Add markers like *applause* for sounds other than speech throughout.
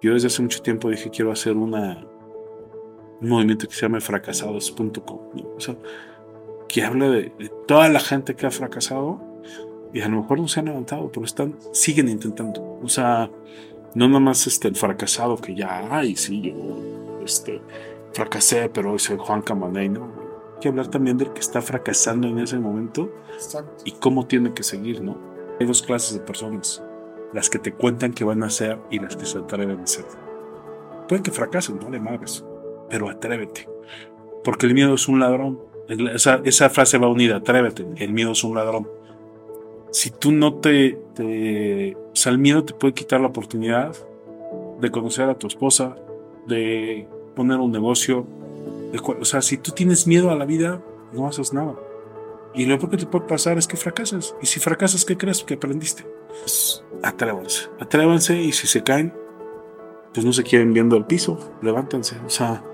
Yo desde hace mucho tiempo dije quiero hacer una, un movimiento que se llama fracasados.com. O sea, que habla de, toda la gente que ha fracasado y a lo mejor no se han levantado, pero están, siguen intentando. O sea, no nada más este, el fracasado que ya, ay, sí, yo este, fracasé, pero hoy soy Juan Camaney, ¿no? Hay que hablar también del que está fracasando en ese momento y cómo tiene que seguir, ¿no? Hay dos clases de personas, las que te cuentan que van a hacer y las que se atreven a hacer. Pueden que fracasen, no le madres, pero atrévete, porque el miedo es un ladrón. Esa, esa frase va unida, atrévete, el miedo es un ladrón si tú no te, te, O sea, el miedo te puede quitar la oportunidad de conocer a tu esposa, de poner un negocio. o sea, si tú tienes miedo a la vida, no haces nada. Y lo peor que te puede pasar es que fracasas. Y si fracasas, ¿qué crees que aprendiste? Pues atrévanse. Atrévanse y si se caen, pues no se quieren viendo el piso, levántense. O sea,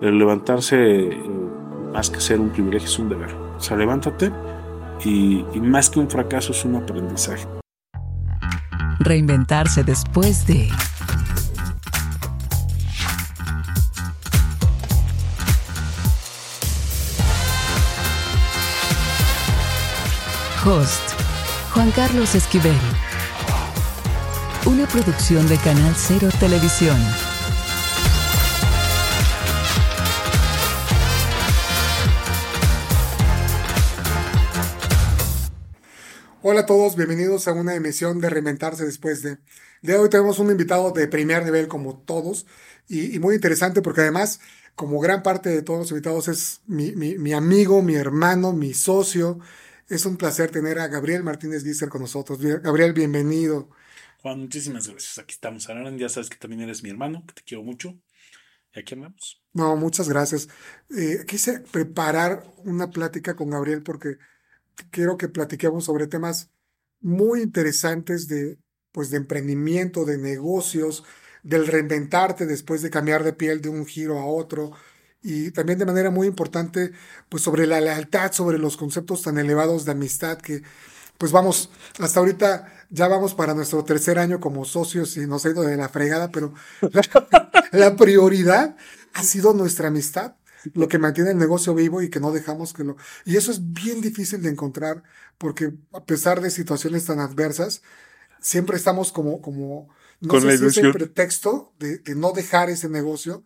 el levantarse, eh, más que ser un privilegio, es un deber. O sea, levántate y, más que un fracaso es un aprendizaje. Reinventarse después de... Host, Juan Carlos Esquivel. Una producción de Canal Cero Televisión. Hola a todos, bienvenidos a una emisión de Reinventarse después de. De hoy tenemos un invitado de primer nivel como todos y, muy interesante porque además, como gran parte de todos los invitados, es mi, amigo, mi hermano, mi socio. Es un placer tener a Gabriel Martínez Gisser con nosotros. Gabriel, bienvenido. Juan, muchísimas gracias. Aquí estamos. Ahora ya sabes que también eres mi hermano, que te quiero mucho. Y aquí andamos. No, muchas gracias. Eh, quise preparar una plática con Gabriel porque quiero que platiquemos sobre temas muy interesantes de, pues, de emprendimiento, de negocios, del reinventarte después de cambiar de piel de un giro a otro y también de manera muy importante pues sobre la lealtad, sobre los conceptos tan elevados de amistad que pues vamos, hasta ahorita ya vamos para nuestro tercer año como socios y nos ha ido de la fregada, pero la *laughs* prioridad ha sido nuestra amistad lo que mantiene el negocio vivo y que no dejamos que lo... Y eso es bien difícil de encontrar porque a pesar de situaciones tan adversas, siempre estamos como, como no con sé si es el pretexto de, no dejar ese negocio,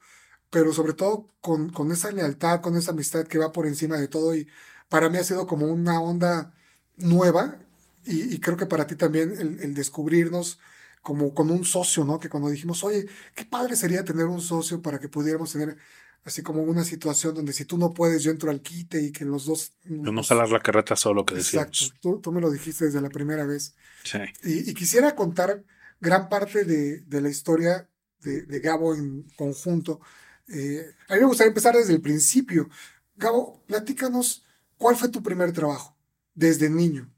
pero sobre todo con, con esa lealtad, con esa amistad que va por encima de todo y para mí ha sido como una onda nueva y, creo que para ti también el, el, descubrirnos como con un socio, ¿no? Que cuando dijimos, oye, qué padre sería tener un socio para que pudiéramos tener así como una situación donde si tú no puedes, yo entro al quite y que los dos... no pues jalar la carreta solo, que decíamos. Exacto, tú, me lo dijiste desde la primera vez. Sí. Y, quisiera contar gran parte de, la historia de, Gabo en conjunto. Eh, a mí me gustaría empezar desde el principio. Gabo, platícanos, ¿cuál fue tu primer trabajo desde niño?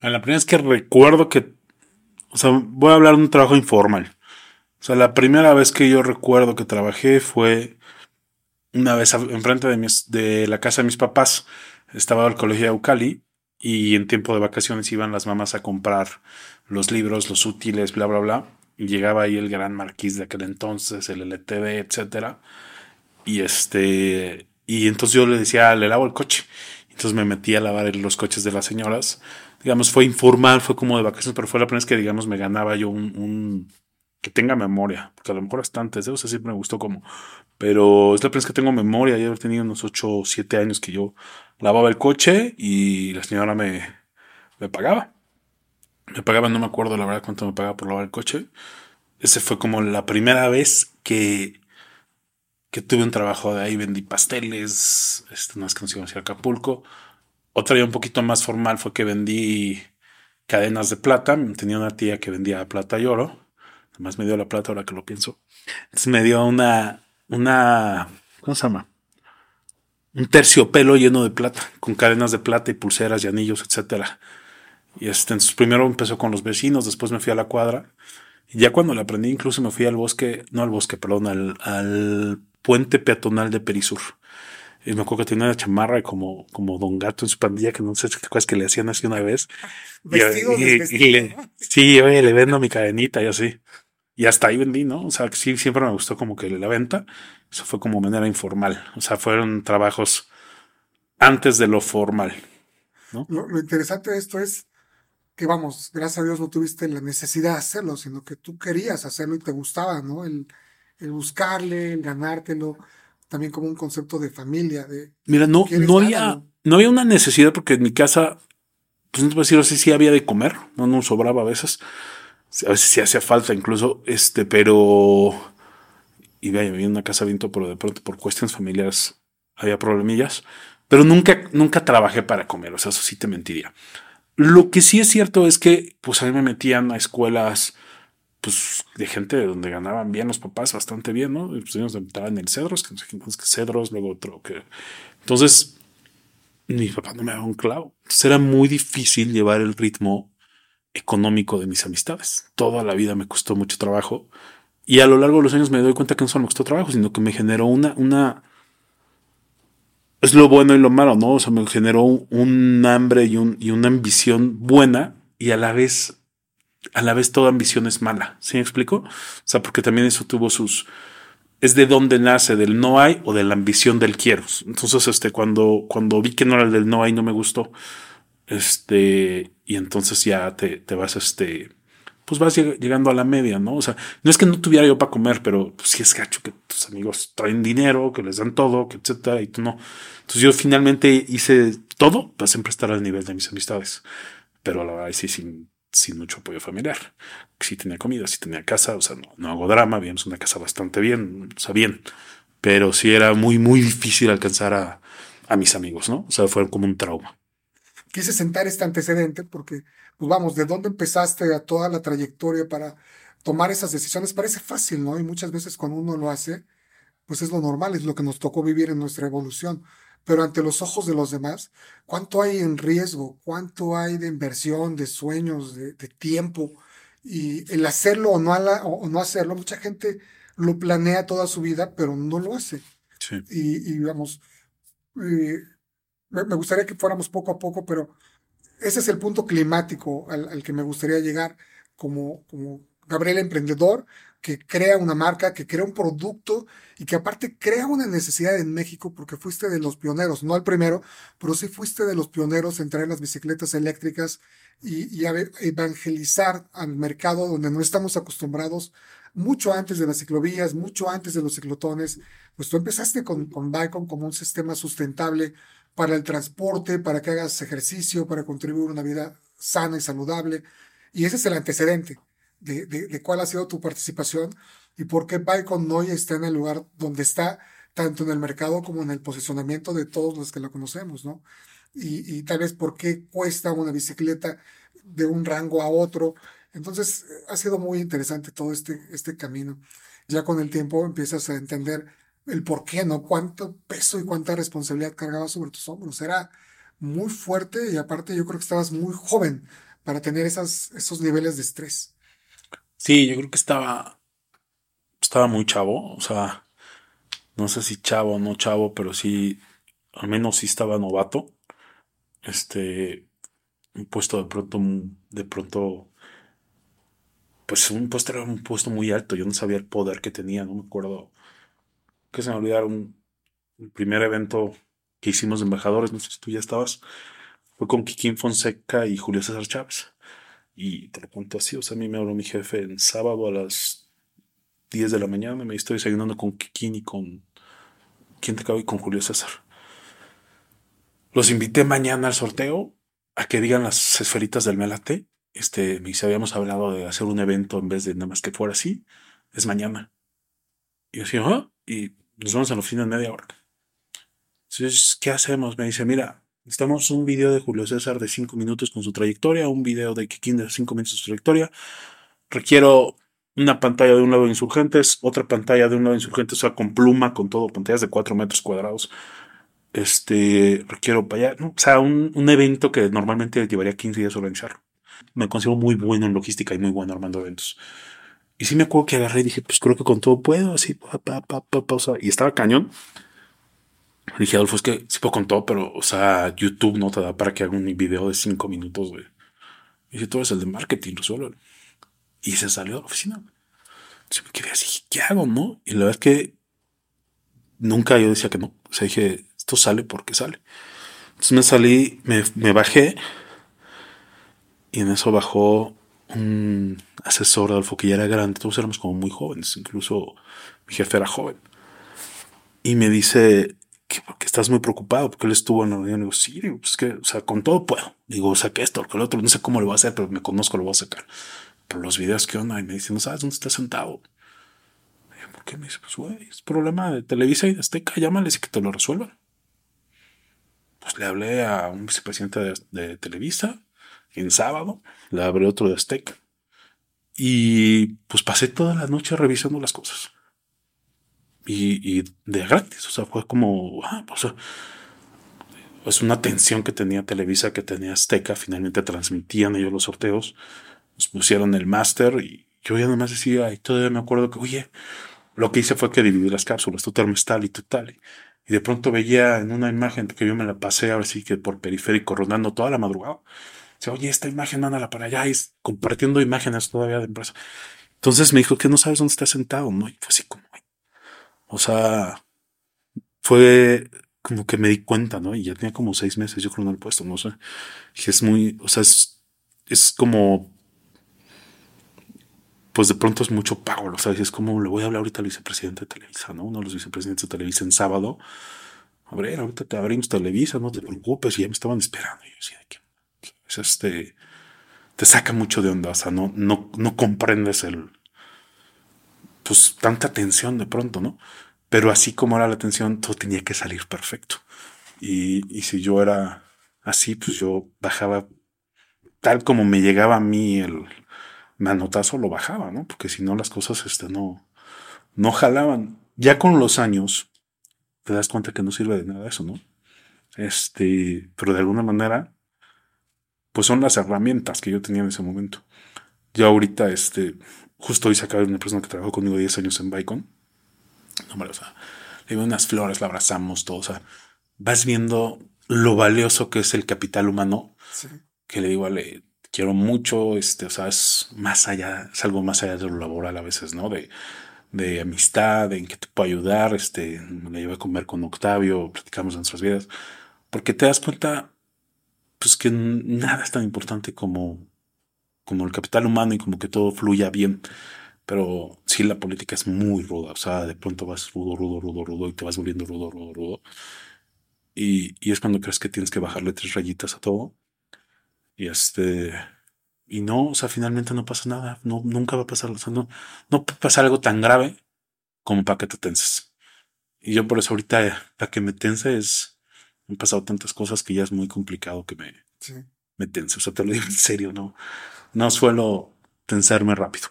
La primera vez que recuerdo que, o sea, voy a hablar de un trabajo informal. O sea, la primera vez que yo recuerdo que trabajé fue una vez enfrente de, de la casa de mis papás. Estaba el colegio de Ucali y en tiempo de vacaciones iban las mamás a comprar los libros, los útiles, bla, bla, bla. Llegaba ahí el gran marquís de aquel entonces, el LTV, etcétera. Y este, y entonces yo le decía, le lavo el coche. Entonces me metí a lavar los coches de las señoras. Digamos, fue informal, fue como de vacaciones, pero fue la primera vez que, digamos, me ganaba yo un que tenga memoria, porque a lo mejor hasta antes, ¿eh? o sea, siempre me gustó como, pero es la primera vez que tengo memoria, ya tenido unos 8 o 7 años que yo lavaba el coche y la señora me, me pagaba. Me pagaba, no me acuerdo la verdad cuánto me pagaba por lavar el coche. Ese fue como la primera vez que, que tuve un trabajo de ahí, vendí pasteles, este, más que no Acapulco. Otra ya un poquito más formal fue que vendí cadenas de plata. Tenía una tía que vendía plata y oro más me dio la plata ahora que lo pienso. Entonces me dio una, una, ¿cómo se llama? Un terciopelo lleno de plata, con cadenas de plata y pulseras y anillos, etcétera. Y este, entonces primero empezó con los vecinos, después me fui a la cuadra. Y ya cuando la aprendí, incluso me fui al bosque, no al bosque, perdón, al, al puente peatonal de Perisur. Y me acuerdo que tenía una chamarra como, como Don Gato en su pandilla, que no sé qué cosas que le hacían así una vez. *laughs* Vestido y, y, sí, oye, le vendo mi cadenita y así. Y hasta ahí vendí, ¿no? O sea, sí, siempre me gustó como que la venta. Eso fue como manera informal. O sea, fueron trabajos antes de lo formal. ¿no? Lo, lo interesante de esto es que, vamos, gracias a Dios no tuviste la necesidad de hacerlo, sino que tú querías hacerlo y te gustaba, ¿no? El, el buscarle, el ganártelo, también como un concepto de familia. De, Mira, no, no había, no había una necesidad porque en mi casa, pues no te voy a decir así, sí había de comer, no nos sobraba a veces. A veces sí hacía falta incluso, este, pero. Y vaya, vivía en una casa viento, pero de pronto por cuestiones familiares había problemillas. Pero nunca, nunca trabajé para comer, o sea, eso sí te mentiría. Lo que sí es cierto es que, pues a mí me metían a escuelas, pues de gente de donde ganaban bien los papás, bastante bien, ¿no? Y, Pues ellos en Cedros, que no sé qué más que Cedros, luego otro que. Entonces, mi papá no me daba un clavo. Era muy difícil llevar el ritmo económico de mis amistades. Toda la vida me costó mucho trabajo. Y a lo largo de los años me doy cuenta que no solo me costó trabajo, sino que me generó una, una, es lo bueno y lo malo, ¿no? O sea, me generó un, hambre y, un, y una ambición buena y a la vez, a la vez toda ambición es mala. ¿Sí me explico? O sea, porque también eso tuvo sus, es de dónde nace, del no hay o de la ambición del quiero. Entonces, este, cuando, cuando vi que no era el del no hay, no me gustó. Este, y entonces ya te, te vas, este, pues vas lleg- llegando a la media, ¿no? O sea, no es que no tuviera yo para comer, pero pues, sí es gacho que tus amigos traen dinero, que les dan todo, que etcétera, y tú no. Entonces yo finalmente hice todo para siempre estar al nivel de mis amistades. Pero la verdad sí sin, sin mucho apoyo familiar. Sí tenía comida, sí tenía casa, o sea, no, no hago drama, vivíamos una casa bastante bien, o sea, bien. Pero sí era muy, muy difícil alcanzar a, a mis amigos, ¿no? O sea, fue como un trauma. Quise sentar este antecedente porque, pues vamos, de dónde empezaste a toda la trayectoria para tomar esas decisiones parece fácil, ¿no? Y muchas veces cuando uno lo hace, pues es lo normal, es lo que nos tocó vivir en nuestra evolución. Pero ante los ojos de los demás, ¿cuánto hay en riesgo? ¿Cuánto hay de inversión, de sueños, de, de tiempo? Y el hacerlo o no, o no hacerlo, mucha gente lo planea toda su vida, pero no lo hace. Sí. Y, y digamos, eh, me, gustaría que fuéramos poco a poco, pero ese es el punto climático al, que me gustaría llegar como, como Gabriel emprendedor, que crea una marca, que crea un producto y que aparte crea una necesidad en México porque fuiste de los pioneros, no el primero, pero sí fuiste de los pioneros en traer las bicicletas eléctricas y, evangelizar al mercado donde no estamos acostumbrados mucho antes de las ciclovías, mucho antes de los ciclotones, pues tú empezaste con, con Bicon como un sistema sustentable para el transporte, para que hagas ejercicio, para contribuir a una vida sana y saludable. Y ese es el antecedente de, de, cuál ha sido tu participación y por qué Bicon hoy está en el lugar donde está, tanto en el mercado como en el posicionamiento de todos los que la conocemos, ¿no? Y, y tal vez por qué cuesta una bicicleta de un rango a otro. Entonces, eh, ha sido muy interesante todo este, este camino. Ya con el tiempo empiezas a entender el por qué, ¿no? Cuánto peso y cuánta responsabilidad cargabas sobre tus hombros. Era muy fuerte y aparte yo creo que estabas muy joven para tener esos niveles de estrés. Sí, yo creo que estaba, estaba muy chavo, o sea, no sé si chavo o no chavo, pero sí, al menos sí estaba novato. Este, un puesto de pronto, de pronto, pues un puesto era un puesto muy alto, yo no sabía el poder que tenía, no me acuerdo, que se me olvidaron, el primer evento que hicimos de embajadores, no sé si tú ya estabas, fue con Kikín Fonseca y Julio César Chávez. Y te lo cuento así, o sea, a mí me habló mi jefe en sábado a las 10 de la mañana, me estoy desayunando con Kikín y con... ¿Quién te cabe? Y con Julio César. Los invité mañana al sorteo a que digan las esferitas del Melate. Este, me dice, habíamos hablado de hacer un evento en vez de nada más que fuera así. Es mañana. Y yo decía, ¿ah? Y nos vamos a la oficina en media hora. Entonces, ¿qué hacemos? Me dice, mira, necesitamos un video de Julio César de cinco minutos con su trayectoria, un video de Kikín de cinco minutos de su trayectoria. Requiero una pantalla de un lado de insurgentes, otra pantalla de un lado de insurgentes, o sea, con pluma, con todo, pantallas de cuatro metros cuadrados. Este, requiero para allá, ¿no? O sea, un, un evento que normalmente llevaría 15 días organizarlo. Me considero muy bueno en logística y muy bueno armando eventos. Y sí me acuerdo que agarré y dije, pues creo que con todo puedo, así, pa, pa, pa, pa, pausa. Y estaba cañón. Dije, Adolfo, es que sí puedo con todo, pero, o sea, YouTube no te da para que haga un video de cinco minutos, güey. Y dije, tú eres el de marketing, resuelve. Y se salió de la oficina. Entonces me quedé así, ¿qué hago, no? Y la verdad es que nunca yo decía que no. O sea, dije, esto sale porque sale. Entonces me salí, me, me bajé y en eso bajó un asesor de Adolfo que ya era grande, todos éramos como muy jóvenes, incluso mi jefe era joven. Y me dice que porque estás muy preocupado, porque él estuvo en la reunión. Digo, sí, digo, pues que, o sea, con todo puedo. Digo, saqué esto, que el otro, no sé cómo lo voy a hacer, pero me conozco, lo voy a sacar. Pero los videos, ¿qué onda? Y me dice, no sabes dónde está sentado. Y yo, ¿por qué? Me dice, pues, güey, es problema de Televisa y de Azteca, llámales y que te lo resuelvan. Pues le hablé a un vicepresidente de, de Televisa en sábado, le hablé otro de Azteca. Y pues pasé toda la noche revisando las cosas. Y, y de gratis, o sea, fue como, ah, pues, es una tensión que tenía Televisa, que tenía Azteca, finalmente transmitían ellos los sorteos, pusieron el máster y yo ya nomás decía, y todavía me acuerdo que, oye, lo que hice fue que dividí las cápsulas, tu termo y tu tal. Y de pronto veía en una imagen que yo me la pasé ahora sí que por periférico rodando toda la madrugada. Oye, esta imagen, mándala para allá y compartiendo imágenes todavía de empresa. Entonces me dijo que no sabes dónde está sentado, ¿no? Y fue así como, o sea, fue como que me di cuenta, ¿no? Y ya tenía como seis meses, yo creo, en el puesto, no sé. Y es muy, o sea, es, como, pues de pronto es mucho pago, sea, es como le voy a hablar ahorita al vicepresidente de Televisa, ¿no? Uno de los vicepresidentes de Televisa en sábado. A ver, ahorita te abrimos Televisa, no te preocupes, y ya me estaban esperando. Y yo decía, que es este, te saca mucho de onda, o sea, no, no, no comprendes el, pues tanta tensión de pronto, ¿no? Pero así como era la tensión, todo tenía que salir perfecto. Y, y si yo era así, pues yo bajaba tal como me llegaba a mí el manotazo, lo bajaba, ¿no? Porque si no, las cosas este, no, no jalaban. Ya con los años, te das cuenta que no sirve de nada eso, ¿no? Este, pero de alguna manera, pues son las herramientas que yo tenía en ese momento. Ya ahorita, este, justo hoy se acaba de una persona que trabajó conmigo 10 años en Bicon. No, o sea, le dio unas flores, la abrazamos, todo. O sea, vas viendo lo valioso que es el capital humano. Sí. Que le digo, le quiero mucho, este, o sea, es más allá, es algo más allá de lo laboral a veces, ¿no? De, de amistad, en que te puedo ayudar, este, me llevé a comer con Octavio, platicamos de nuestras vidas, porque te das cuenta, pues que nada es tan importante como, como el capital humano y como que todo fluya bien. Pero sí, la política es muy ruda. O sea, de pronto vas rudo, rudo, rudo, rudo y te vas volviendo rudo, rudo, rudo. Y, y es cuando crees que tienes que bajarle tres rayitas a todo. Y este. Y no, o sea, finalmente no pasa nada. No, nunca va a pasar. O sea, no, no puede pasar algo tan grave como para que te tenses. Y yo por eso ahorita, para que me tense es. Han pasado tantas cosas que ya es muy complicado que me, Sí. me tense. O sea, te lo digo en serio, no. No suelo tensarme rápido.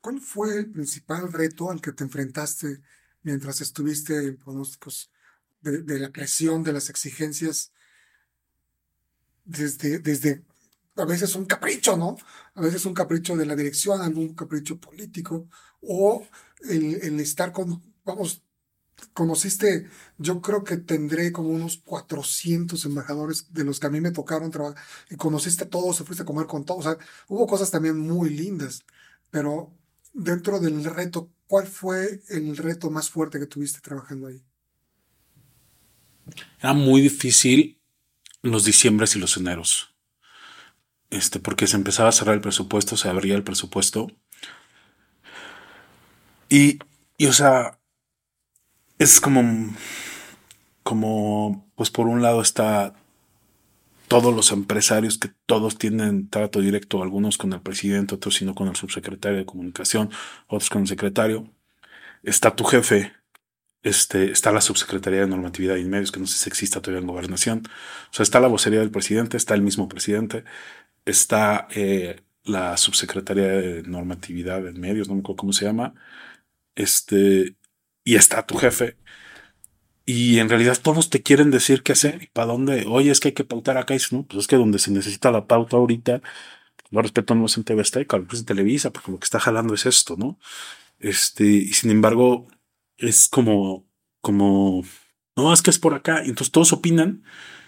¿Cuál fue el principal reto al que te enfrentaste mientras estuviste en pronósticos de, de la presión, de las exigencias? Desde, desde a veces un capricho, ¿no? A veces un capricho de la dirección, algún capricho político, o el, el estar con, vamos, conociste, yo creo que tendré como unos 400 embajadores de los que a mí me tocaron trabajar, y conociste a todos, se fuiste a comer con todos, o sea, hubo cosas también muy lindas, pero dentro del reto, ¿cuál fue el reto más fuerte que tuviste trabajando ahí? Era muy difícil los diciembres y los eneros. Este, porque se empezaba a cerrar el presupuesto, se abría el presupuesto. Y, y o sea, es como, como, pues por un lado está todos los empresarios que todos tienen trato directo, algunos con el presidente, otros sino con el subsecretario de comunicación, otros con el secretario. Está tu jefe, este, está la subsecretaría de normatividad y medios, que no sé si exista todavía en gobernación. O sea, está la vocería del presidente, está el mismo presidente, está eh, la subsecretaría de normatividad en medios, no me acuerdo cómo se llama, este, y está tu jefe. Y en realidad todos te quieren decir qué hacer y para dónde. Oye, es que hay que pautar acá. Y no, pues es que donde se necesita la pauta ahorita, lo respeto no es en TV Azteca, es en Televisa, porque lo que está jalando es esto, ¿no? Este, y sin embargo, es como, como, no, es que es por acá. Y entonces todos opinan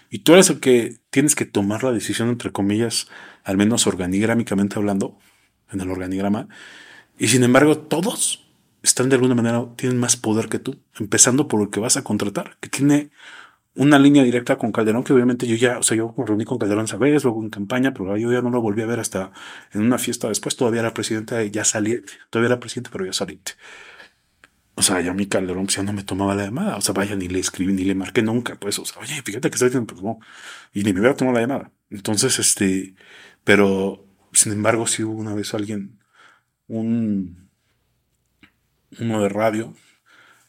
y tú eres el que tienes que tomar la decisión, entre comillas, al menos organigrámicamente hablando, en el organigrama. Y sin embargo, todos están de alguna manera, tienen más poder que tú, empezando por el que vas a contratar, que tiene una línea directa con Calderón, que obviamente yo ya, o sea, yo me reuní con Calderón esa luego en campaña, pero yo ya no lo volví a ver hasta en una fiesta después, todavía era presidente, ya salí, todavía era presidente, pero ya salí. O sea, ya mi Calderón pues, ya no me tomaba la llamada, o sea, vaya, ni le escribí, ni le marqué nunca, pues, o sea, oye, fíjate que estoy diciendo, pues no, y ni me hubiera tomado la llamada. Entonces, este, pero, sin embargo, sí hubo una vez alguien, un, uno de radio,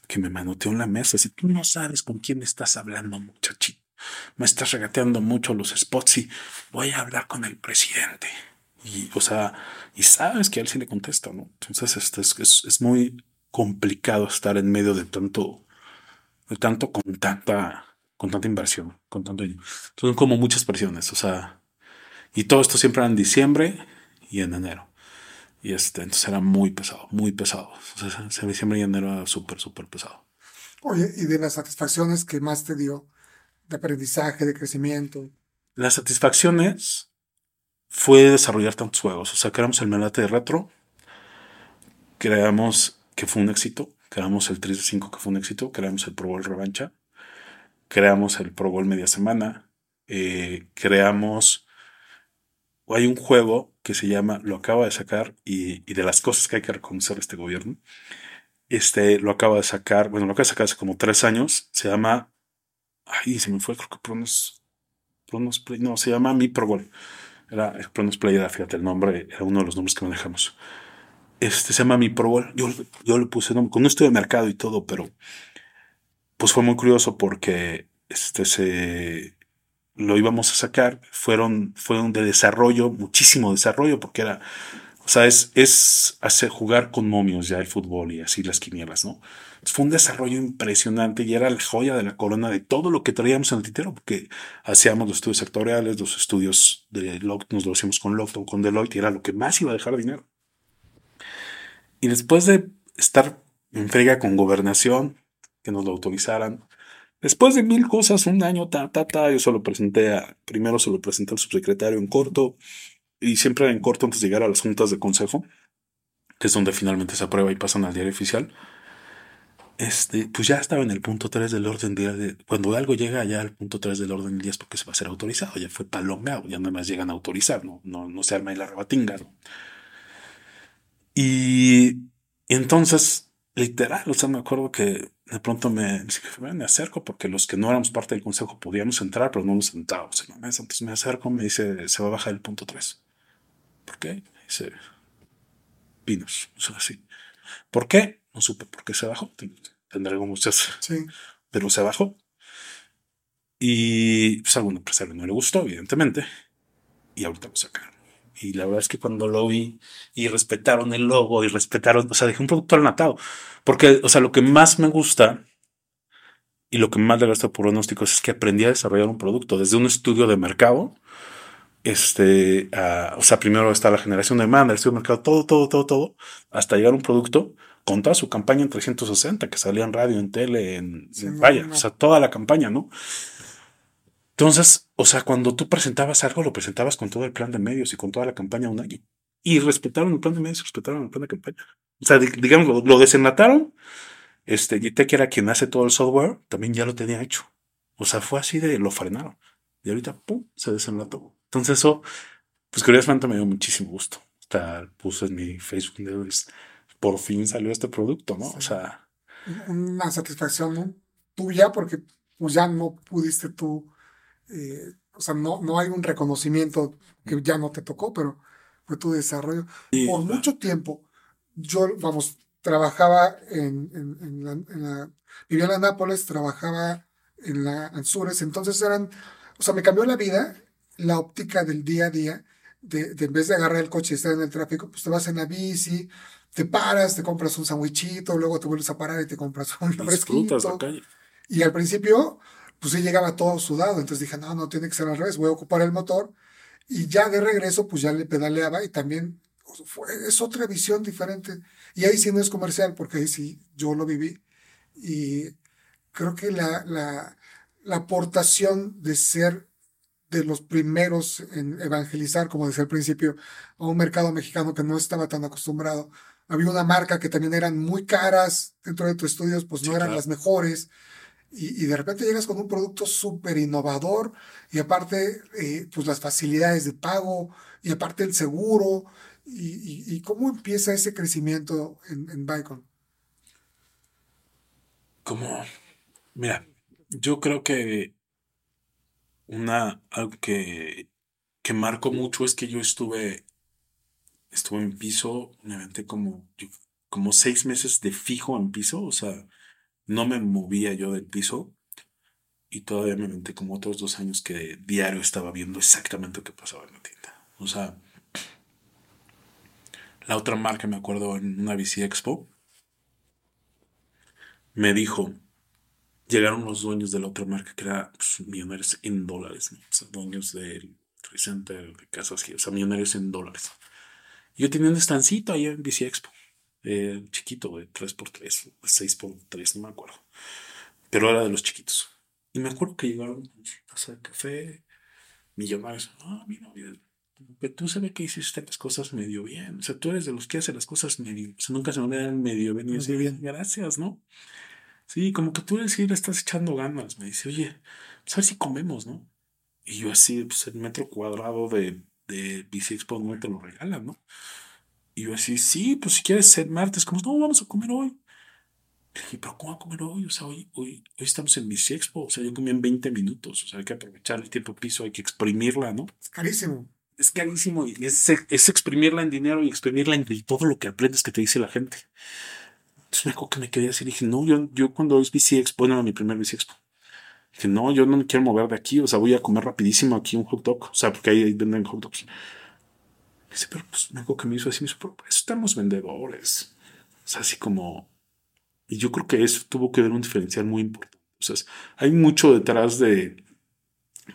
que me manoteó en la mesa. Si tú no sabes con quién estás hablando, muchachito, me estás regateando mucho los spots y voy a hablar con el presidente. Y, o sea, y sabes que a él sí le contesta, ¿no? Entonces, este es, es, muy complicado estar en medio de tanto, de tanto con tanta, con tanta inversión, con tanto Son como muchas presiones, o sea, y todo esto siempre en diciembre y en enero. Y este, entonces era muy pesado, muy pesado. O sea, diciembre y enero era súper, súper pesado. Oye, ¿y de las satisfacciones que más te dio de aprendizaje, de crecimiento? Las satisfacciones fue desarrollar tantos juegos. O sea, creamos el Melate de Retro, creamos que fue un éxito, creamos el 3 de 5 que fue un éxito, creamos el Pro Bowl Revancha, creamos el Pro Bowl Media Semana, eh, creamos hay un juego que se llama, lo acaba de sacar y, de las cosas que hay que reconocer este gobierno, este lo acaba de sacar, bueno, lo acaba de sacar hace como tres años, se llama, ay, se me fue, creo que Pronos, Pronos Play, no, se llama Mi Pro Gol. Era Pronos Play, era, fíjate, el nombre, era uno de los nombres que manejamos. Este se llama Mi Pro Bowl. Yo, yo le puse nombre, con un estudio de mercado y todo, pero pues fue muy curioso porque este se lo íbamos a sacar, fueron, fueron de desarrollo, muchísimo desarrollo, porque era, o sea, es, es hacer jugar con momios ya el fútbol y así las quinielas, ¿no? fue un desarrollo impresionante y era la joya de la corona de todo lo que traíamos en el tintero, porque hacíamos los estudios sectoriales, los estudios de nos lo hacíamos con Lockton, con Deloitte, y era lo que más iba a dejar dinero. Y después de estar en frega con gobernación, que nos lo autorizaran, Después de mil cosas, un año, ta, ta, ta, yo solo presenté a, primero se lo presenté al subsecretario en corto, y siempre en corto antes de llegar a las juntas de consejo, que es donde finalmente se aprueba y pasan al diario oficial. Este, pues ya estaba en el punto 3 del orden día. De, cuando algo llega ya al punto 3 del orden del día es porque se va a ser autorizado, ya fue palomeado, ya nada más llegan a autorizar, no, no, no se arma ahí la rebatinga. Y, y entonces, literal, o sea, me acuerdo que de pronto me, me acerco porque los que no éramos parte del consejo podíamos entrar, pero no nos sentábamos en la mesa. Entonces me acerco, me dice, se va a bajar el punto 3. ¿Por qué? Dice, vinos, o sea, así. ¿Por qué? No supe por qué se bajó. Tendré muchas. Sí. Pero se bajó. Y pues a algún empresario no le gustó, evidentemente. Y ahorita lo sacaron. Y la verdad es que cuando lo vi y respetaron el logo y respetaron, o sea, dejé un producto al natado. Porque, o sea, lo que más me gusta y lo que más le gusta por pronósticos es que aprendí a desarrollar un producto desde un estudio de mercado. Este, o sea, primero está la generación de demanda, el estudio de mercado, todo, todo, todo, todo, hasta llegar a un producto con toda su campaña en 360, que salía en radio, en tele, en, vaya, o sea, toda la campaña, ¿no? Entonces, o sea, cuando tú presentabas algo, lo presentabas con todo el plan de medios y con toda la campaña un año. Y respetaron el plan de medios y respetaron el plan de campaña. O sea, digamos, lo, lo desenlataron. Este, que era quien hace todo el software, también ya lo tenía hecho. O sea, fue así de lo frenaron. Y ahorita, pum, se desenlató. Entonces, eso, pues curiosamente me dio muchísimo gusto. Hasta puse en mi Facebook, por fin salió este producto, ¿no? O sea. Una satisfacción tuya porque pues ya no pudiste tú eh, o sea, no, no hay un reconocimiento que ya no te tocó, pero fue tu desarrollo. Por mucho tiempo, yo, vamos, trabajaba en, en, la, en la, vivía en Nápoles, trabajaba en la Anzures, entonces eran, o sea, me cambió la vida, la óptica del día a día, de, de en vez de agarrar el coche y estar en el tráfico, pues te vas en la bici, te paras, te compras un sandwichito, luego te vuelves a parar y te compras un fresquito. Y al principio, pues sí llegaba todo sudado. Entonces dije, no, no tiene que ser al revés, voy a ocupar el motor. Y ya de regreso, pues ya le pedaleaba y también pues, fue, es otra visión diferente. Y ahí sí no es comercial, porque ahí sí yo lo viví. Y creo que la, la, la aportación de ser de los primeros en evangelizar, como decía al principio, a un mercado mexicano que no estaba tan acostumbrado había una marca que también eran muy caras dentro de tus estudios, pues no Sí, eran claro. las mejores. Y, de repente llegas con un producto súper innovador y aparte, eh, pues las facilidades de pago y aparte el seguro. ¿Y, y- y cómo empieza ese crecimiento en, en Vicon? Como, mira, yo creo que una, algo que, que marcó mucho es que yo estuve, estuve en piso, me como, como seis meses de fijo en piso, o sea, no me movía yo del piso y todavía me aventé como otros dos años que diario estaba viendo exactamente lo que pasaba en la tienda. O sea, la otra marca, me acuerdo, en una bici expo, me dijo, llegaron los dueños de la otra marca que era pues, millonarios en dólares, ¿no? O sea, dueños del Trade Center, de casas, o sea, millonarios en dólares. Yo tenía un estancito ahí en Bici Expo, eh, chiquito, de 3x3, 6x3, no me acuerdo. Pero era de los chiquitos. Y me acuerdo que llegaron taza de café, millonarios. Ah, mira, mira, pero tú sabes que hiciste las cosas medio bien. O sea, tú eres de los que hace las cosas medio. O sea, nunca se me olvidan medio bien. Y yo decía, bien, gracias, ¿no? Sí, como que tú sí le estás echando ganas. Me dice, oye, pues a ver si comemos, ¿no? Y yo así, pues el metro cuadrado de, de Bici Expo no te lo regalan, ¿no? Y yo así, sí, pues si quieres ser martes, como, no, vamos a comer hoy. Le dije, pero ¿cómo a comer hoy? O sea, hoy, hoy, hoy estamos en Bici Expo. O sea, yo comí en 20 minutos. O sea, hay que aprovechar el tiempo piso, hay que exprimirla, ¿no? Es carísimo. Es carísimo y es, es exprimirla en dinero y exprimirla en todo lo que aprendes que te dice la gente. Entonces me acuerdo que me quedé así. Dije, no, yo, yo cuando es Bici Expo, bueno, mi primer Bici Expo. Dije, no, yo no me quiero mover de aquí. O sea, voy a comer rapidísimo aquí un hot dog. O sea, porque ahí venden hot dogs. Dice, pero pues acuerdo que me hizo así. Me dijo, pero por eso estamos vendedores. O sea, así como. Y yo creo que eso tuvo que ver un diferencial muy importante. O sea, hay mucho detrás de.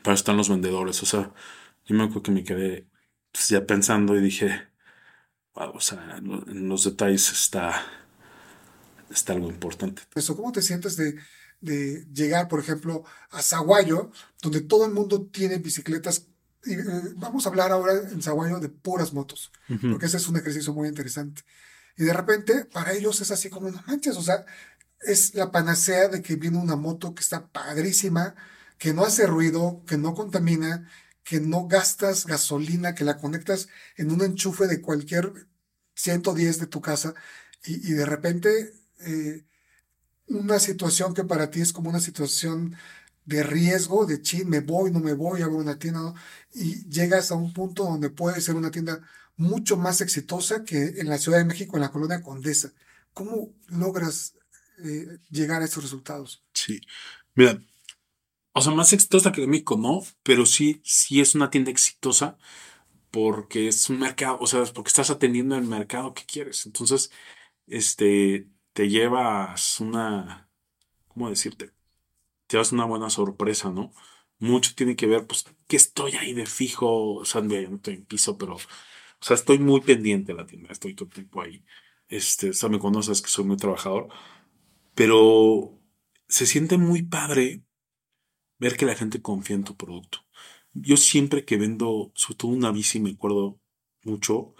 Para estar los vendedores. O sea, yo me acuerdo que me quedé pues, ya pensando y dije, wow, o sea, en los detalles está, está algo importante. Eso, ¿cómo te sientes de, de llegar, por ejemplo, a Zaguayo, donde todo el mundo tiene bicicletas? Y, eh, vamos a hablar ahora en Zaguayo de puras motos, porque ese es un ejercicio muy interesante. Y de repente, para ellos es así como, no manches, o sea, es la panacea de que viene una moto que está padrísima, que no hace ruido, que no contamina, que no gastas gasolina, que la conectas en un enchufe de cualquier 110 de tu casa y, y de repente eh, una situación que para ti es como una situación de riesgo, de chin, me voy, no me voy, abro una tienda, y llegas a un punto donde puede ser una tienda mucho más exitosa que en la Ciudad de México, en la colonia Condesa. ¿Cómo logras eh, llegar a esos resultados? Sí. Mira, o sea, más exitosa que México, no, pero sí, sí es una tienda exitosa porque es un mercado, o sea, porque estás atendiendo el mercado que quieres. Entonces, este, te llevas una, ¿cómo decirte? Te llevas una buena sorpresa, ¿no? Mucho tiene que ver, pues, que estoy ahí de fijo, o sea, yo no estoy en piso, pero, o sea, estoy muy pendiente de la tienda, estoy todo el tiempo ahí. Este, o sea, me conoces que soy muy trabajador, pero se siente muy padre ver que la gente confía en tu producto. Yo siempre que vendo, sobre todo una bici, me acuerdo mucho,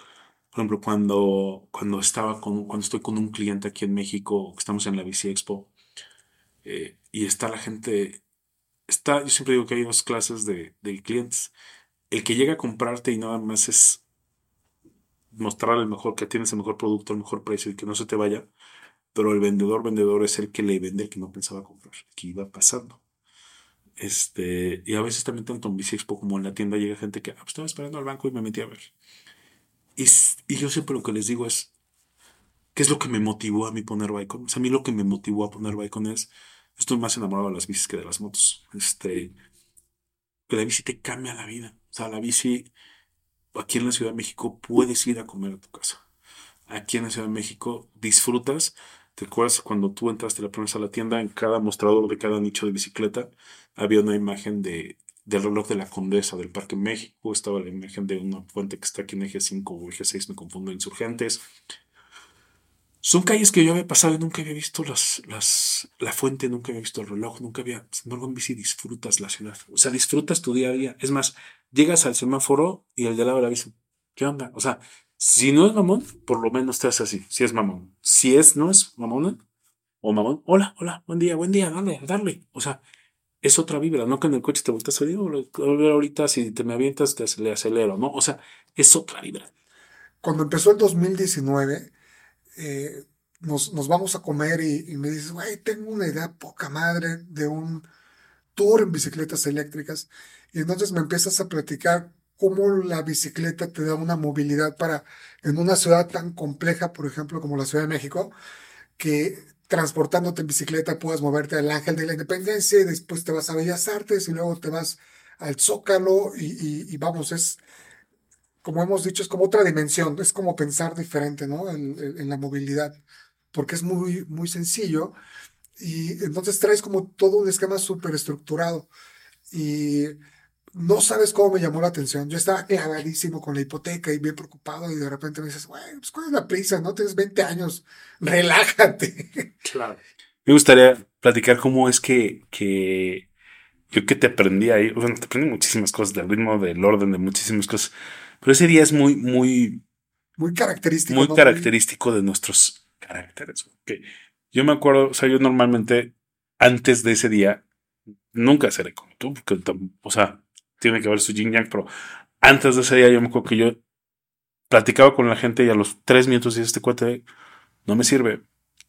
por ejemplo, cuando, cuando estaba con, cuando estoy con un cliente aquí en México, que estamos en la Bici Expo, eh, y está la gente, está, yo siempre digo que hay dos clases de, de clientes. El que llega a comprarte y nada más es mostrar el mejor, que tienes el mejor producto, el mejor precio y que no se te vaya. Pero el vendedor, vendedor es el que le vende el que no pensaba comprar, el que iba pasando. Este, y a veces también tanto en Bici como en la tienda llega gente que ah, pues estaba esperando al banco y me metí a ver. Y, y yo siempre lo que les digo es, ¿qué es lo que me motivó a mí poner Bicon? O sea, a mí lo que me motivó a poner Bicon es, estoy más enamorado de las bicis que de las motos. Este, que la bici te cambia la vida. O sea, la bici, aquí en la Ciudad de México puedes ir a comer a tu casa. Aquí en la Ciudad de México disfrutas. ¿Te acuerdas cuando tú entraste la primera vez a la tienda? En cada mostrador de cada nicho de bicicleta había una imagen de, del reloj de la Condesa del Parque México. Estaba la imagen de una fuente que está aquí en eje 5 o eje 6, me confundo, insurgentes. Son calles que yo había pasado y nunca había visto las, las, la fuente, nunca había visto el reloj, nunca había. Sin embargo, en bici disfrutas la ciudad. O sea, disfrutas tu día a día. Es más, llegas al semáforo y el de lado de la bici, ¿qué onda? O sea, Si no es mamón, por lo menos te hace así. Si es mamón. Si es, no es mamona o mamón. Hola, hola, buen día, buen día, dale, dale. O sea, es otra vibra, no que en el coche te volteas a ahorita si te me avientas te le acelero, ¿no? O sea, es otra vibra. Cuando empezó el 2019, eh, nos, nos, vamos a comer y, me dices, güey, tengo una idea poca madre de un tour en bicicletas eléctricas. Y entonces me empiezas a platicar cómo la bicicleta te da una movilidad para, en una ciudad tan compleja, por ejemplo, como la Ciudad de México, que transportándote en bicicleta puedas moverte al Ángel de la Independencia y después te vas a Bellas Artes y luego te vas al Zócalo y, vamos, es, como hemos dicho, es como otra dimensión, es como pensar diferente, ¿no? En, en la movilidad, porque es muy, muy sencillo y entonces traes como todo un esquema súper estructurado y no sabes cómo me llamó la atención. Yo estaba clavadísimo con la hipoteca y bien preocupado y de repente me dices, güey, pues cuál es la prisa, no tienes 20 años, *laughs* relájate. Claro. Me gustaría platicar cómo es que, que yo que te aprendí ahí, bueno, te aprendí muchísimas cosas del ritmo, del orden, de muchísimas cosas, pero ese día es muy, muy... Muy característico. Muy característico de nuestros caracteres. Okay. Yo me acuerdo, o sea, yo normalmente antes de ese día nunca seré como tú, porque, o sea, tiene que ver su yin yang, pero antes de ese día yo me acuerdo que yo platicaba con la gente y a los tres minutos dice este cuate no me sirve,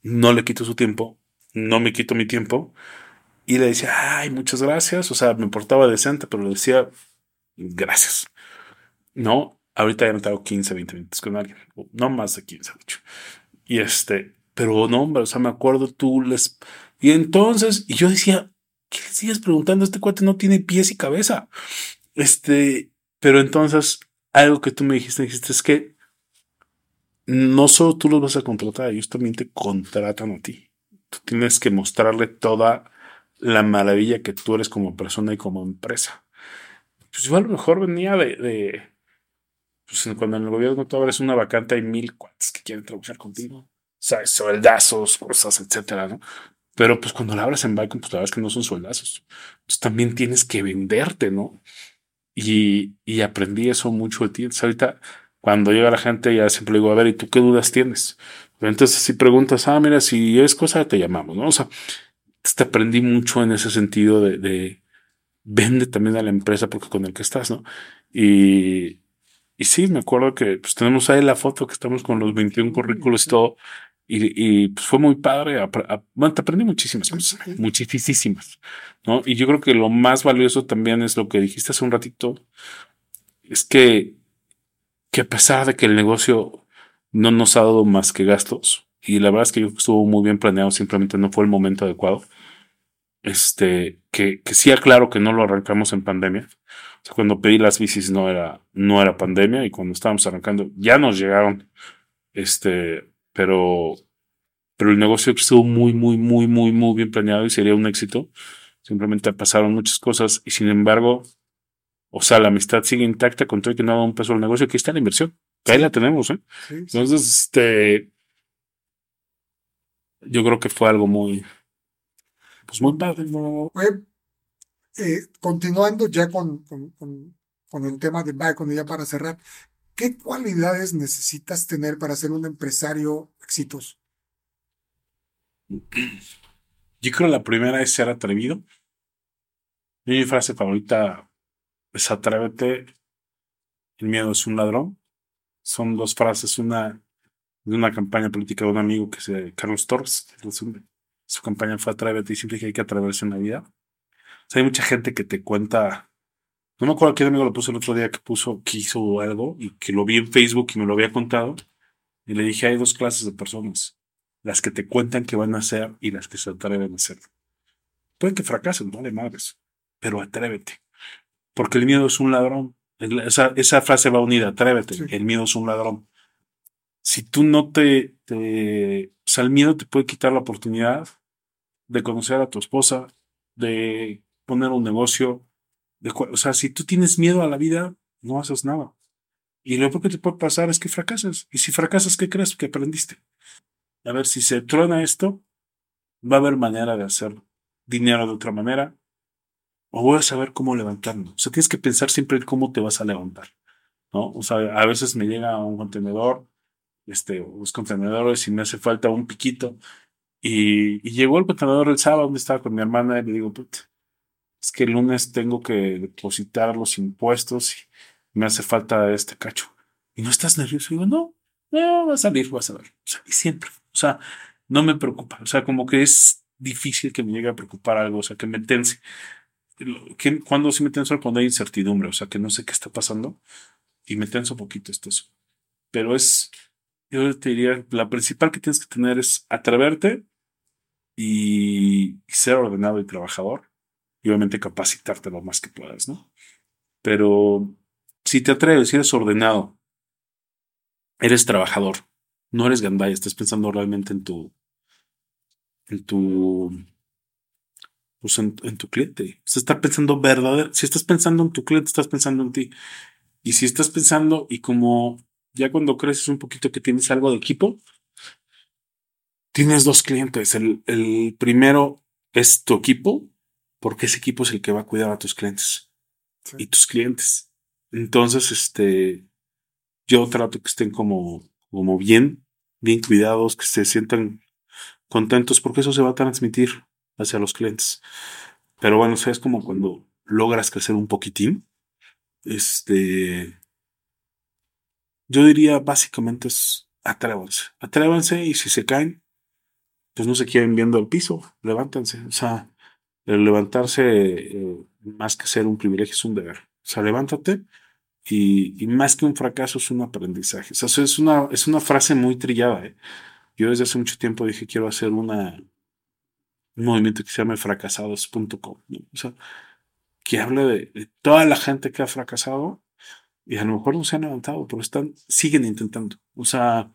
no le quito su tiempo, no me quito mi tiempo y le decía, ay, muchas gracias, o sea, me portaba decente, pero le decía, gracias. No, ahorita ya no tengo 15, 20 minutos con alguien, no más de 15, de Y este, pero no, hombre, o sea, me acuerdo tú les... Y entonces, y yo decía, ¿qué le sigues preguntando? Este cuate no tiene pies y cabeza. Este, pero entonces, algo que tú me dijiste, dijiste es que no solo tú los vas a contratar, ellos también te contratan a ti. Tú tienes que mostrarle toda la maravilla que tú eres como persona y como empresa. Pues yo a lo mejor venía de, de pues cuando en el gobierno tú abres una vacante hay mil cuates que quieren trabajar contigo. ¿sabes? Sueldazos, cosas, etcétera, ¿no? Pero pues cuando la abres en Bicon, pues la verdad es que no son sueldazos. Entonces también tienes que venderte, ¿no? Y, y aprendí eso mucho de ti. Entonces ahorita, cuando llega la gente, ya siempre digo, a ver, ¿y tú qué dudas tienes? Entonces, si preguntas, ah, mira, si es cosa, te llamamos, ¿no? O sea, te aprendí mucho en ese sentido de vende también a la empresa porque con el que estás, ¿no? Y, y sí, me acuerdo que pues, tenemos ahí la foto que estamos con los 21 currículos y todo. Y, pues fue muy padre. bueno, te aprendí muchísimas cosas, muchísimas, ¿no? Y yo creo que lo más valioso también es lo que dijiste hace un ratito, es que, que a pesar de que el negocio no nos ha dado más que gastos, y la verdad es que yo estuvo muy bien planeado, simplemente no fue el momento adecuado, este, que, que sí aclaro que no lo arrancamos en pandemia. Sea, cuando pedí las bicis no era, no era pandemia y cuando estábamos arrancando ya nos llegaron, este, pero, pero el negocio estuvo muy, muy, muy, muy, muy bien planeado y sería un éxito. Simplemente pasaron muchas cosas y sin embargo, o sea, la amistad sigue intacta con todo y que no ha dado un peso al negocio. Aquí está la inversión. Que ahí la tenemos, ¿eh? Entonces, este, yo creo que fue algo muy, pues muy padre. Eh, continuando ya con, el tema de Bacon ya para cerrar, ¿Qué cualidades necesitas tener para ser un empresario exitoso? Yo creo que la primera es ser atrevido. Mi frase favorita es atrévete. El miedo es un ladrón. Son dos frases, una de una campaña política de un amigo que es Carlos Torres. Su campaña fue atrévete y siempre que hay que atreverse en la vida. Hay mucha gente que te cuenta no me acuerdo quién amigo lo puso el otro día que puso, que hizo algo y que lo vi en Facebook y me lo había contado. Y le dije, hay dos clases de personas. Las que te cuentan que van a hacer y las que se atreven a hacer. Pueden que fracasen, no de madres, pero atrévete. Porque el miedo es un ladrón. Esa, esa frase va unida, atrévete. El miedo es un ladrón. Si tú no te, te, o sea, el miedo te puede quitar la oportunidad de conocer a tu esposa, de poner un negocio, o sea, si tú tienes miedo a la vida, no haces nada. Y lo que te puede pasar es que fracasas. Y si fracasas, ¿qué crees que aprendiste? A ver, si se truena esto, va a haber manera de hacer dinero de otra manera. O voy a saber cómo levantarme. O sea, tienes que pensar siempre en cómo te vas a levantar. ¿no? O sea, a veces me llega un contenedor, este, los contenedores y me hace falta un piquito. Y, y llegó el contenedor el sábado, donde estaba con mi hermana, y le digo, puta, es que el lunes tengo que depositar los impuestos y me hace falta este cacho. ¿Y no estás nervioso? Y digo, no, no, va a salir, va a salir. O sea, y siempre, o sea, no me preocupa. O sea, como que es difícil que me llegue a preocupar algo, o sea, que me tense. Que, cuando sí me tenso, cuando hay incertidumbre, o sea, que no sé qué está pasando y me tenso poquito, esto. Pero es, yo te diría, la principal que tienes que tener es atreverte y, y ser ordenado y trabajador y obviamente capacitarte lo más que puedas, ¿no? Pero si te atreves, si eres ordenado, eres trabajador, no eres gandaya, estás pensando realmente en tu, en tu, pues en, tu cliente. O sea, pensando verdadero. Si estás pensando en tu cliente, estás pensando en ti. Y si estás pensando y como ya cuando creces un poquito que tienes algo de equipo, tienes dos clientes. El, el primero es tu equipo, porque ese equipo es el que va a cuidar a tus clientes y tus clientes. Entonces, este, yo trato que estén como, como bien, bien cuidados, que se sientan contentos, porque eso se va a transmitir hacia los clientes. Pero bueno, es como cuando logras crecer un poquitín. Este, yo diría básicamente es atrévanse, atrévanse y si se caen, pues no se quieren viendo el piso, levántense. O sea, el levantarse, eh, más que ser un privilegio, es un deber. O sea, levántate y, más que un fracaso es un aprendizaje. O sea, es una, es una frase muy trillada. ¿eh? Yo desde hace mucho tiempo dije quiero hacer una, un movimiento que se llama fracasados.com. O sea, que habla de, toda la gente que ha fracasado y a lo mejor no se han levantado, pero están, siguen intentando. O sea,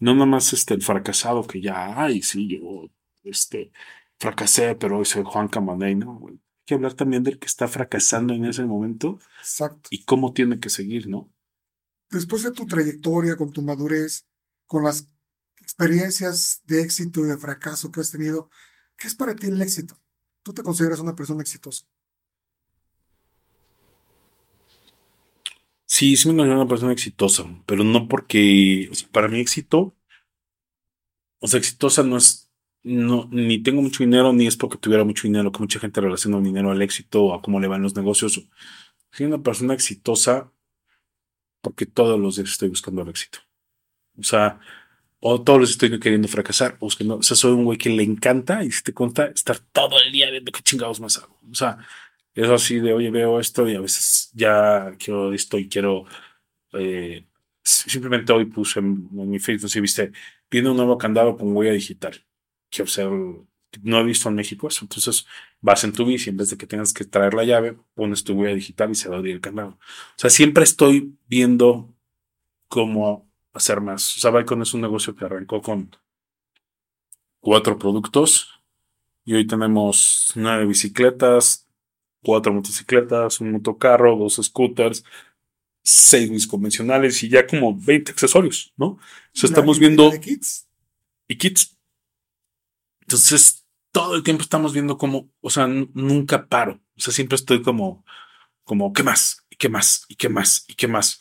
no nada más este, el fracasado que ya, ay, sí, yo este, fracasé, pero hoy soy Juan Camaney, ¿no? Hay que hablar también del que está fracasando en ese momento Exacto. y cómo tiene que seguir, ¿no? Después de tu trayectoria, con tu madurez, con las experiencias de éxito y de fracaso que has tenido, ¿qué es para ti el éxito? ¿Tú te consideras una persona exitosa? Sí, sí me considero una persona exitosa, pero no porque, para mí éxito, o sea, exitosa no es, no, ni tengo mucho dinero, ni es porque tuviera mucho dinero, que mucha gente relaciona el dinero al éxito o a cómo le van los negocios. Soy una persona exitosa porque todos los días estoy buscando el éxito. O sea, o todos los estoy queriendo fracasar, o sea, soy un güey que le encanta y si te cuenta estar todo el día viendo qué chingados más hago. O sea, es así de, oye, veo esto y a veces ya quiero esto y quiero, eh, simplemente hoy puse en, mi Facebook, si viste, viene un nuevo candado con huella digital. Quiero ser, no he visto en México eso. Entonces vas en tu bici, en vez de que tengas que traer la llave, pones tu huella digital y se va a abrir el candado. O sea, siempre estoy viendo cómo hacer más. O sea, Bicon es un negocio que arrancó con cuatro productos y hoy tenemos nueve bicicletas, cuatro motocicletas, un motocarro, dos scooters, seis convencionales y ya como 20 accesorios, ¿no? O sea, estamos viendo... kits. Y kits. Entonces, todo el tiempo estamos viendo como, o sea, nunca paro. O sea, siempre estoy como, como, ¿qué más? ¿Y qué más? ¿Y qué más? ¿Y qué más?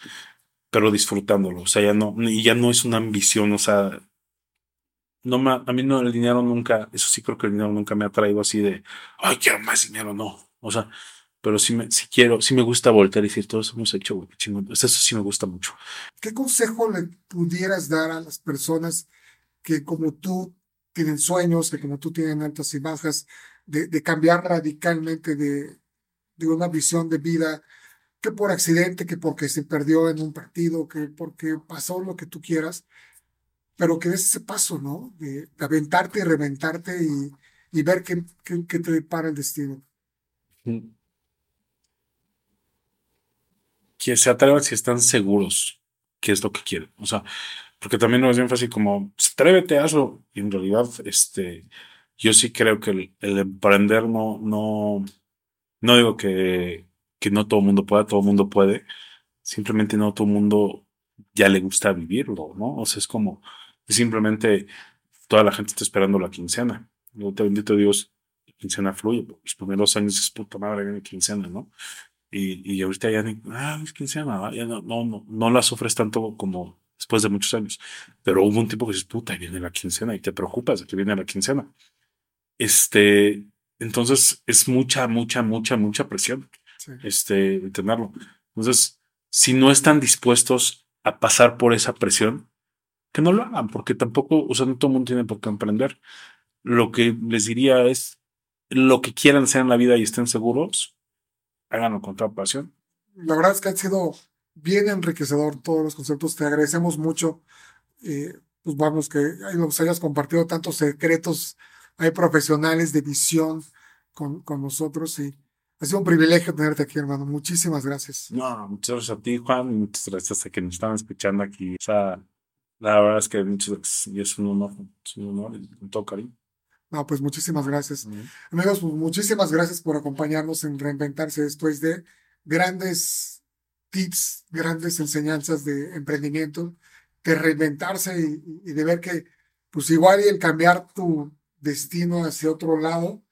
pero disfrutándolo. O sea, ya no, ya no es una ambición, o sea, no me, a mí no, el dinero nunca, eso sí creo que el dinero nunca me ha traído así de, ay, quiero más dinero, no. O sea, pero sí, me, sí quiero, sí me gusta voltear y decir, todos hemos hecho, güey, chingón. Eso sí me gusta mucho. ¿Qué consejo le pudieras dar a las personas que como tú tienen sueños, que como tú tienen altas y bajas, de, de cambiar radicalmente de, de una visión de vida que por accidente, que porque se perdió en un partido, que porque pasó lo que tú quieras, pero que es ese paso, ¿no? De, aventarte y reventarte y, ver qué, qué, te depara el destino. Que se atrevan si están seguros qué es lo que quieren. O sea, porque también no es bien fácil como, pues, atrévete, hazlo. Y en realidad, este, yo sí creo que el, emprender no, no, no digo que que no todo el mundo pueda, todo el mundo puede. Simplemente no todo el mundo ya le gusta vivirlo, ¿no? O sea, es como simplemente toda la gente está esperando la quincena. Yo te bendito Dios, la quincena fluye. Los primeros años es puta madre, viene quincena, ¿no? Y, y ahorita ya ah, es quincena, ya no, no, no, no la sufres tanto como después de muchos años. Pero hubo un tiempo que dices, puta, ahí viene la quincena y te preocupas de que viene la quincena. Este, entonces es mucha, mucha, mucha, mucha presión Sí. este, tenerlo. Entonces, si no están dispuestos a pasar por esa presión, que no lo hagan, porque tampoco, o sea, no todo el mundo tiene por qué emprender. Lo que les diría es, lo que quieran hacer en la vida y estén seguros, háganlo con toda pasión. La verdad es que ha sido bien enriquecedor todos los conceptos. Te agradecemos mucho. eh, pues vamos, que nos hayas compartido tantos secretos. Hay profesionales de visión con, con nosotros y ha sido un privilegio tenerte aquí, hermano. Muchísimas gracias. No, muchas gracias a ti, Juan, y muchas gracias a que nos están escuchando aquí. O sea, la verdad es que muchas gracias, y es un honor, es un honor, y con todo cariño. No, pues muchísimas gracias. Amigos, pues muchísimas gracias por acompañarnos en Reinventarse después de grandes tips, grandes enseñanzas de emprendimiento, de reinventarse y, de ver que, pues igual y el cambiar tu destino hacia otro lado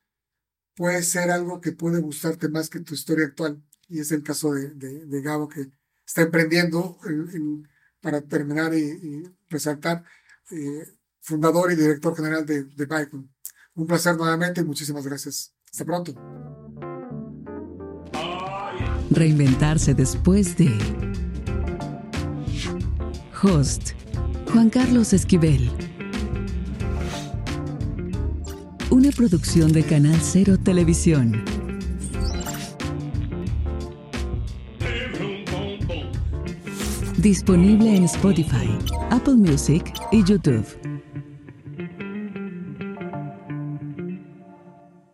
puede ser algo que puede gustarte más que tu historia actual. Y es el caso de, de, Gabo que está emprendiendo en- en- para terminar y, y resaltar, eh, fundador y director general de, de Bicon. Un placer nuevamente y muchísimas gracias. Hasta pronto. Reinventarse después de. Host. Juan Carlos Esquivel. Una producción de Canal Cero Televisión. Disponible en Spotify, Apple Music y YouTube.